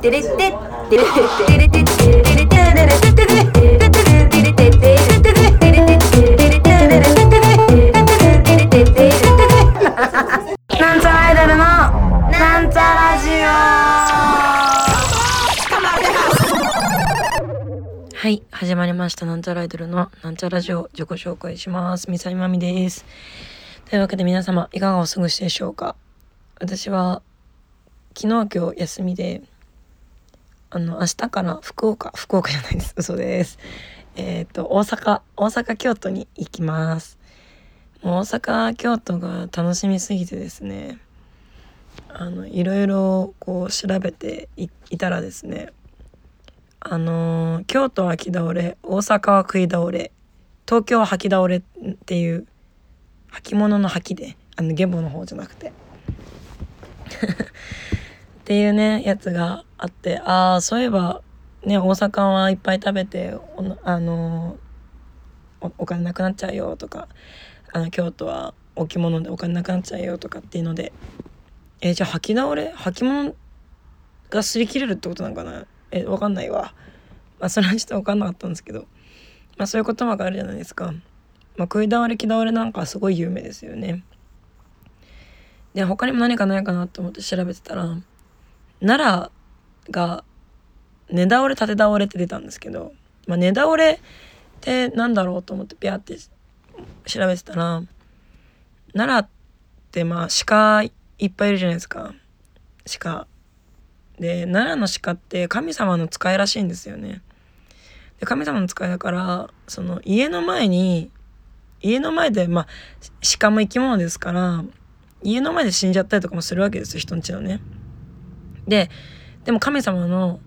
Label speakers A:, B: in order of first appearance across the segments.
A: テレテテレテレテテレテはい始まりましたなんちゃらアイドルのなんちゃラジオ自己紹介しますみさみまみですというわけで皆様いかがお過ごしでしょうか私は昨日今日休みであの明日から福岡福岡じゃないです。嘘です。えっ、ー、と大阪大阪京都に行きます。大阪京都が楽しみすぎてですね。あのいろいろこう調べていたらですね。あの京都はき倒れ大阪は食い倒れ東京は吐き倒れっていう履物の吐きであのゲボの方じゃなくて。っていうねやつがあってああそういえばね大阪はいっぱい食べてあのお金なくなっちゃうよとかあの京都は置物でお金なくなっちゃうよとかっていうのでえー、じゃあ履き倒れ？履物が擦り切れるってことなのかな？えわかんないわ。まあそれはちょっと分かんなかったんですけど。まあそういう言葉があるじゃないですか。まあ食い倒れ着倒れなんかすごい有名ですよね。で他にも何かないかなと思って調べてたら奈良が寝倒れ立て倒れって出たんですけど、まあ、寝倒れってなんだろうと思ってピャって調べてたら奈良ってまあ鹿いっぱいいるじゃないですか鹿。で奈良の鹿って神様の使いらしいんですよね。で神様の使いだからその家の前に家の前でまあ鹿も生き物ですから家の前で死んじゃったりとかもするわけですよ人んちのね。ででも神様の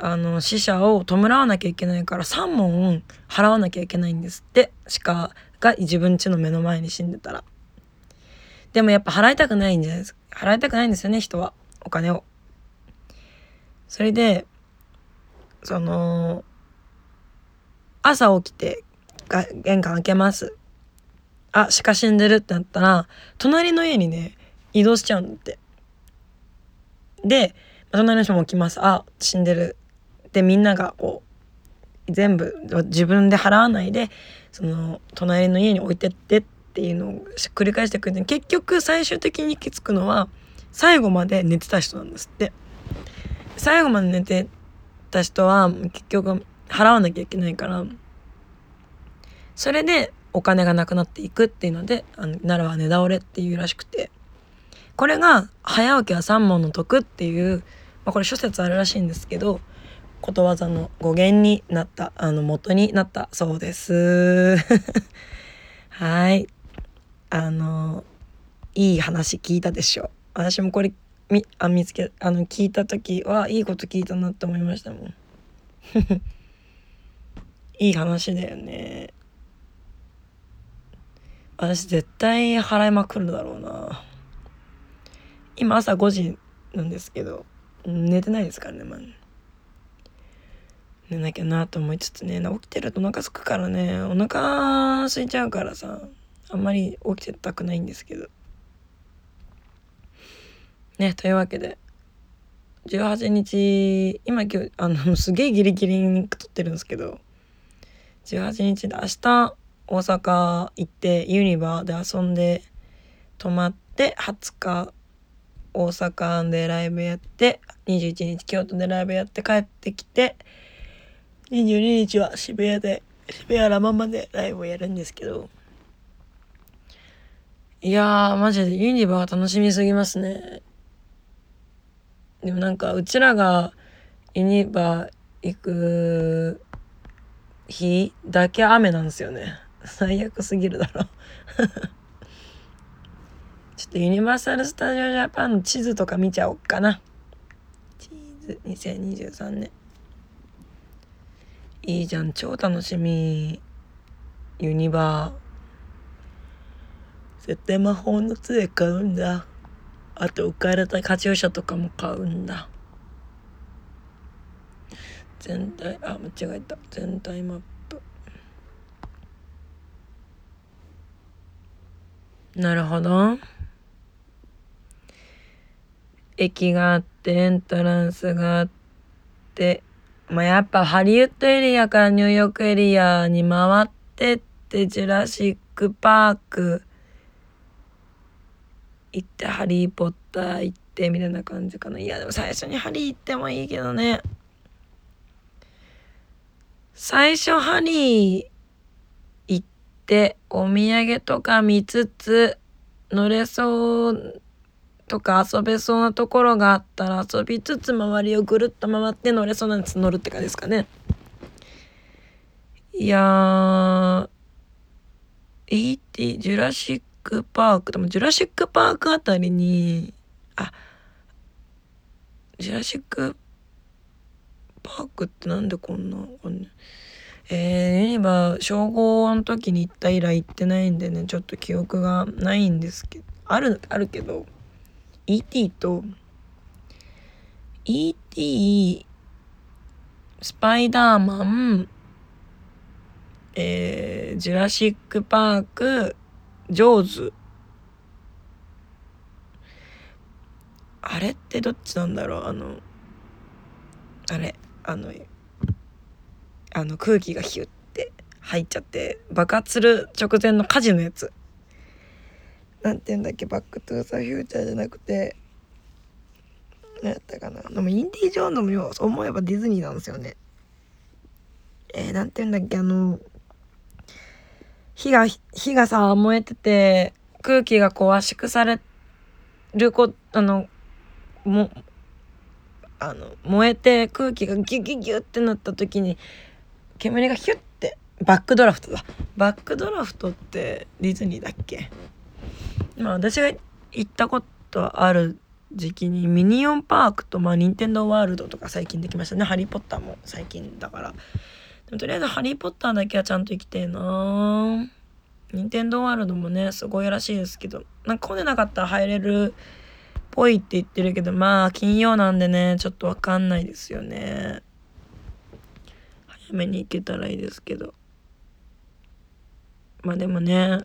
A: あの死者を弔わなきゃいけないから3問払わなきゃいけないんですって鹿が自分家の目の前に死んでたら。でもやっぱ払いたくないんじゃないですか払いたくないんですよね人は。お金を。それでその朝起きて玄関開けます。あ鹿死んでるってなったら隣の家にね移動しちゃうんだって。で隣の人も起きます。あ死んでる。でみんながこう全部自分で払わないでその隣の家に置いてってっていうのを繰り返してくれて結局最終的に行き着くのは最後まで寝てた人なんですって。最後まで寝てた人は結局払わなきゃいけないからそれでお金がなくなっていくっていうのであの奈良は寝倒れっていうらしくて。これが早起きは三問の得っていう、まあ、これ諸説あるらしいんですけどことわざの語源になったあの元になったそうです。はい。あのいい話聞いたでしょ。私もこれみあ見つけあの聞いた時はいいこと聞いたなって思いましたもん。いい話だよね。私絶対払いまくるだろうな。今朝5時なんですけど寝てないですからねまあ寝なきゃなと思いつつね起きてるとお腹すくからねお腹空いちゃうからさあんまり起きてたくないんですけど。ねというわけで18日今今日あのすげえギリギリに撮ってるんですけど18日で明日大阪行ってユニバーで遊んで泊まって20日大阪でライブやって21日京都でライブやって帰ってきて22日は渋谷で、渋谷ラマンマでライブをやるんですけど、いやー、マジでユニバー楽しみすぎますね。でもなんか、うちらがユニバー行く日だけ雨なんですよね。最悪すぎるだろ ちょっとユニバーサル・スタジオ・ジャパンの地図とか見ちゃおっかな。チーズ2023年。いいじゃん超楽しみ。ユニバー絶対魔法の杖買うんだ。あと浮かれたカチューシャとかも買うんだ。全体あ間違えた。全体マップ。なるほど。駅があってエントランスがあってまあやっぱハリウッドエリアからニューヨークエリアに回ってってジュラシック・パーク行ってハリー・ポッター行ってみたいな感じかな。いやでも最初にハリー行ってもいいけどね。最初ハリー行ってお土産とか見つつ乗れそうとか遊べそうなところがあったら遊びつつ周りをぐるっと回って乗れそうなんで乗るって感じですかねいや E.T. ジュラシック・パークでもジュラシック・パークあたりにあジュラシック・パークってなんでこんなこんなえー、ユニバ小5の時に行った以来行ってないんでねちょっと記憶がないんですけどあるあるけど E.T. と E.T. スパイダーマンえー、ジュラシック・パークジョーズあれってどっちなんだろう？あのあれあのあの空気がヒュッて入っちゃって爆発する直前の火事のやつなんて言うんだっけ？バックトゥーザフューチャーじゃなくて。何やったかな？でもインディ・ジョーンズも思えばディズニーなんですよね。えー、なんて言うんだっけ？あの火が火がさ燃えてて空気がこう圧縮されるこあのもあの燃えて空気がギュギュギュってなった時に煙がヒュッてバックドラフトだ。バックドラフトってディズニーだっけ？まあ私が行ったことある時期にミニオンパークとまあニンテンドーワールドとか最近できましたね。ハリー・ポッターも最近だから。でもとりあえずハリー・ポッターだけはちゃんと行きてえな。ニンテンドーワールドもねすごいらしいですけど。なんか来れなかったら入れるっぽいって言ってるけどまあ金曜なんでねちょっとわかんないですよね。早めに行けたらいいですけど。まあでもね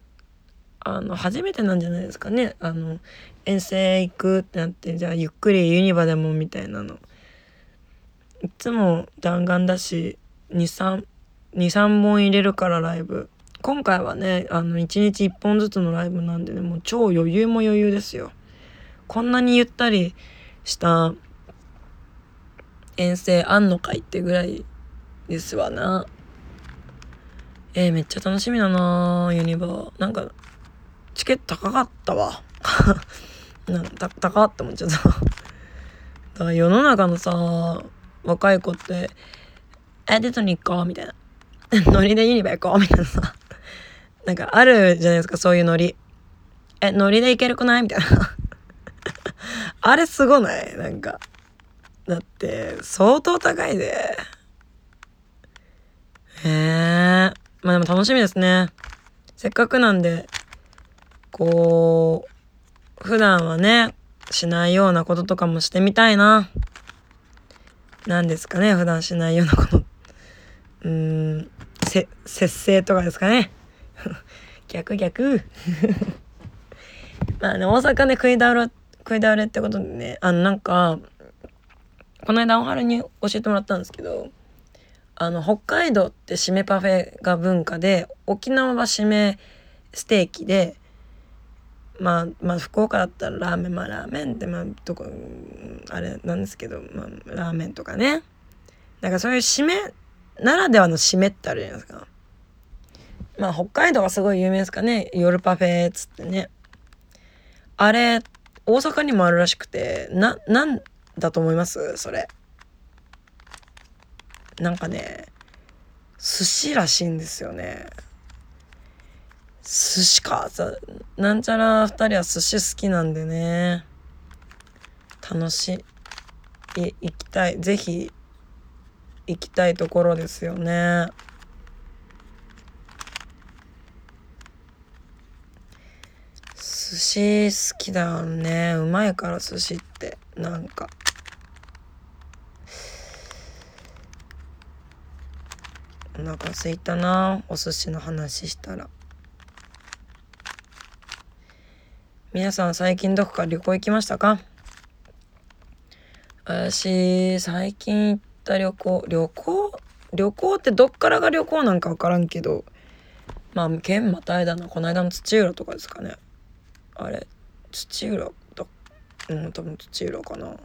A: あの初めてなんじゃないですかね。あの遠征行くってなってじゃあゆっくりユニバでもみたいなの。いつも弾丸だし23 23本入れるからライブ。今回はねあの1日1本ずつのライブなんでねもう超余裕も余裕ですよ。こんなにゆったりした遠征あんのかいってぐらいですわな。えー、めっちゃ楽しみだなユニバー。なんかチケット高かったわ。なんか高って思っちゃった。だから世の中のさ若い子って「えディズニー行こう」みたいな「ノリでユニバ行こう」みたいなさ。なんかあるじゃないですか？そういうノリ。えノリで行けるくない？みたいな。あれすごない？なんか。だって相当高いでへえ。まあでも楽しみですね。せっかくなんでこう普段はねしないようなこととかもしてみたいな。何ですかね普段しないようなこと。うーんせ節制とかですかね。逆 逆。まあね大阪で食い倒れ食い倒れってことでねあのなんかこの間おはるに教えてもらったんですけどあの北海道って締めパフェが文化で沖縄は締めステーキでまあまあ福岡だったらラーメンまあラーメンってまあどこあれなんですけど、まあ、ラーメンとかね。なんかそういう締めならではの締めってあるじゃないですか。まあ北海道がすごい有名ですかね。夜パフェっつってね。あれ大阪にもあるらしくてななんだと思います？それ。なんかね寿司らしいんですよね。寿司か。さなんちゃら2人は寿司好きなんでね。楽しい。行きたい。是非行きたいところですよね。寿司好きだよね。うまいから寿司ってなんか。お腹すいたなお寿司の話したら。皆さん最近どこか旅行行きましたか？私最近行った旅行旅行？旅行ってどっからが旅行なんか分からんけどまあ県またいだなこの間の土浦とかですかね。あれ土浦だうん多分土浦かな。う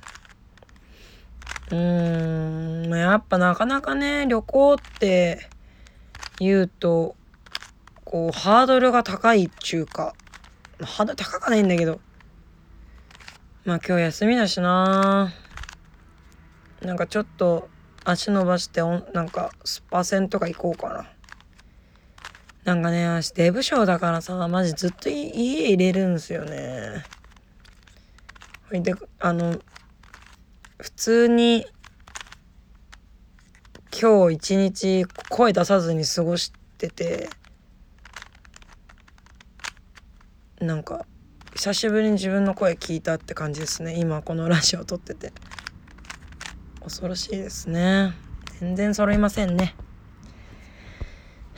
A: ーんやっぱなかなかね旅行って言うとこうハードルが高いっちゅうか、ハード高かないんだけどまあ今日休みだしななんかちょっと足伸ばしておなんかスパセンとか行こうかな。なんかね、私デブ症だからさ、マジずっと家入れるんすよね。ほいで、あの、普通に今日一日声出さずに過ごしてて、なんか久しぶりに自分の声聞いたって感じですね。今このラジオ撮ってて。恐ろしいですね。全然揃いませんね。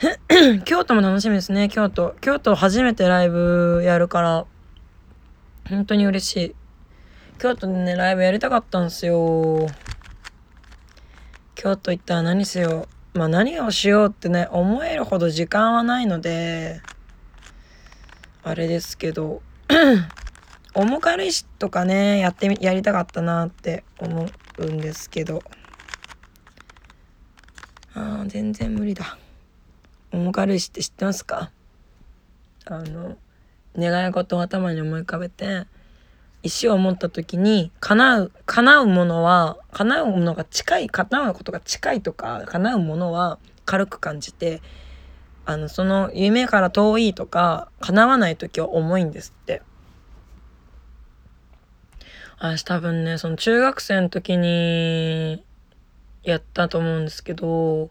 A: 京都も楽しみですね、京都。京都初めてライブやるから、本当に嬉しい。京都でね、ライブやりたかったんすよ。京都行ったら何せよ。まあ何をしようってね、思えるほど時間はないので、あれですけど、重軽石とかね、やってみ、やりたかったなって思うんですけど。ああ、全然無理だ。重軽石って知ってますか？あの、願い事を頭に思い浮かべて、石を持った時に叶う、叶うものは、叶うものが近い、叶うことが近いとか、叶うものは軽く感じて、あの、その夢から遠いとか、叶わない時は重いんですって。私多分ね、その中学生の時にやったと思うんですけど、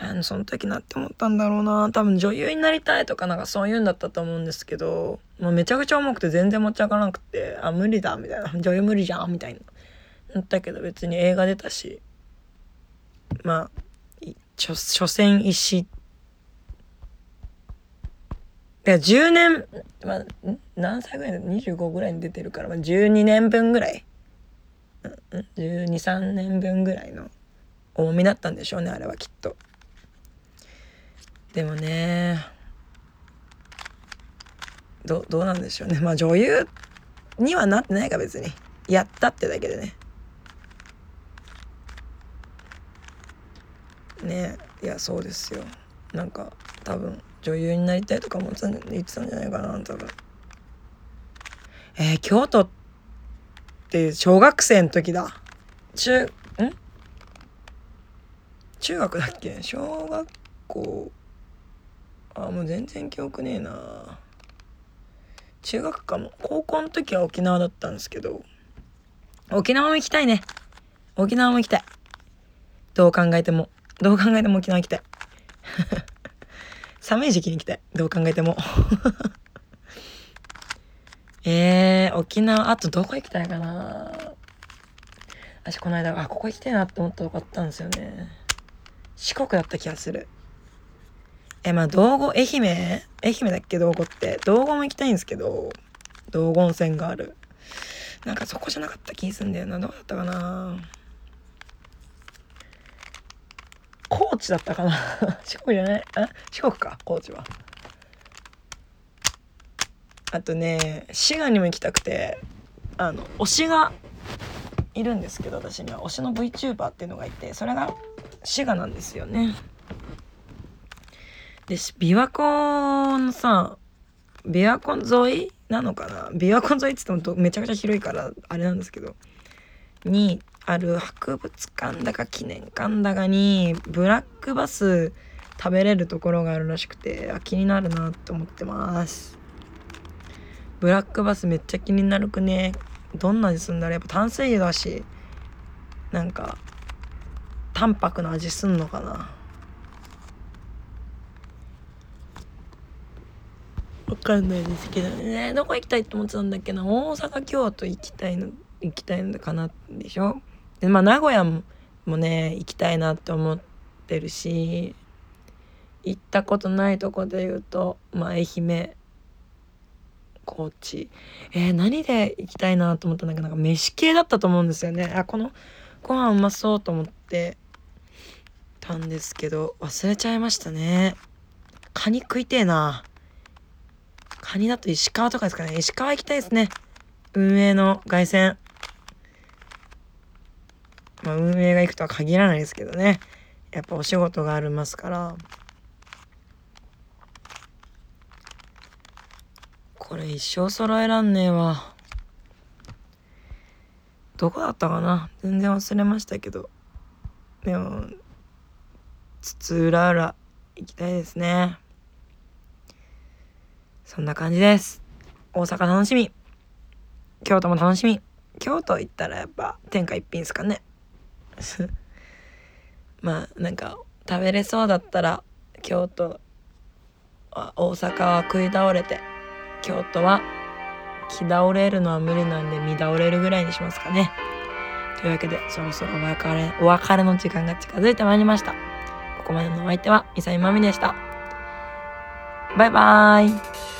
A: あのその時なって思ったんだろうな。多分女優になりたいとかなんかそういうんだったと思うんですけどもうめちゃくちゃ重くて全然持ち上がらなくてあ無理だみたいな。女優無理じゃんみたいな。なったけど別に映画出たしまあ所詮石っていや、10年、まあ、何歳ぐらいだ ?25 ぐらいに出てるから、まあ、12年分ぐらい。うん、12、3年分ぐらいの重みだったんでしょうね、あれはきっと。でもね、ど、どうなんでしょうね。まあ女優にはなってないか別に。やったってだけでね。ねいや、そうですよ。なんか、多分、女優になりたいとかも言ってたんじゃないかな多分えー、京都って小学生の時だ。中ん？中学だっけ？小学校。あもう全然記憶ねえな。中学かも高校の時は沖縄だったんですけど。沖縄も行きたいね。沖縄も行きたい。どう考えても。どう考えても沖縄行きたい。寒い時期に来てどう考えても えー、沖縄、あとどこ行きたいかな私この間、あ、ここ行きたいなって思ったとこあったんですよね。四国だった気がする。え、まあ、道後、愛媛？愛媛だっけ？道後って。道後も行きたいんですけど、道後温泉がある。なんかそこじゃなかった気すんだよな。どうだったかな高知だったかな。四国じゃない？あ？四国か。高知は。あとね滋賀にも行きたくてあの推しがいるんですけど私には。推しの VTuber っていうのがいてそれが滋賀なんですよね。で琵琶湖のさ琵琶湖沿いなのかな？琵琶湖沿いっつってもめちゃくちゃ広いからあれなんですけどにある博物館だか記念館だかにブラックバス食べれるところがあるらしくてあ気になるなって思ってます。ブラックバスめっちゃ気になるくね。どんな味すんだろう。やっぱ淡水魚だしなんか淡白な味すんのかな。わかんないですけどね。どこ行きたいと思ってたんだっけな。大阪京都行きたいの行きたいのかなでしょ。でまあ名古屋もね行きたいなって思ってるし行ったことないとこで言うとまあ愛媛高知。えー、何で行きたいなと思ったんだけどなんか飯系だったと思うんですよね。あこのご飯うまそうと思ってたんですけど忘れちゃいましたね。カニ食いてえな。カニだと石川とかですかね。石川行きたいですね。運営の凱旋。まあ運営が行くとは限らないですけどね。やっぱお仕事がありますから。これ一生揃えらんねえわ。どこだったかな？全然忘れましたけど。でも津々浦々行きたいですね。そんな感じです。大阪楽しみ。京都も楽しみ。京都行ったらやっぱ天下一品ですかね。まあなんか食べれそうだったら京都は大阪は食い倒れて京都は気倒れるのは無理なんで見倒れるぐらいにしますかね。というわけでそろそろお別れお別れの時間が近づいてまいりました。ここまでのお相手はミサイマミでした。バイバーイ。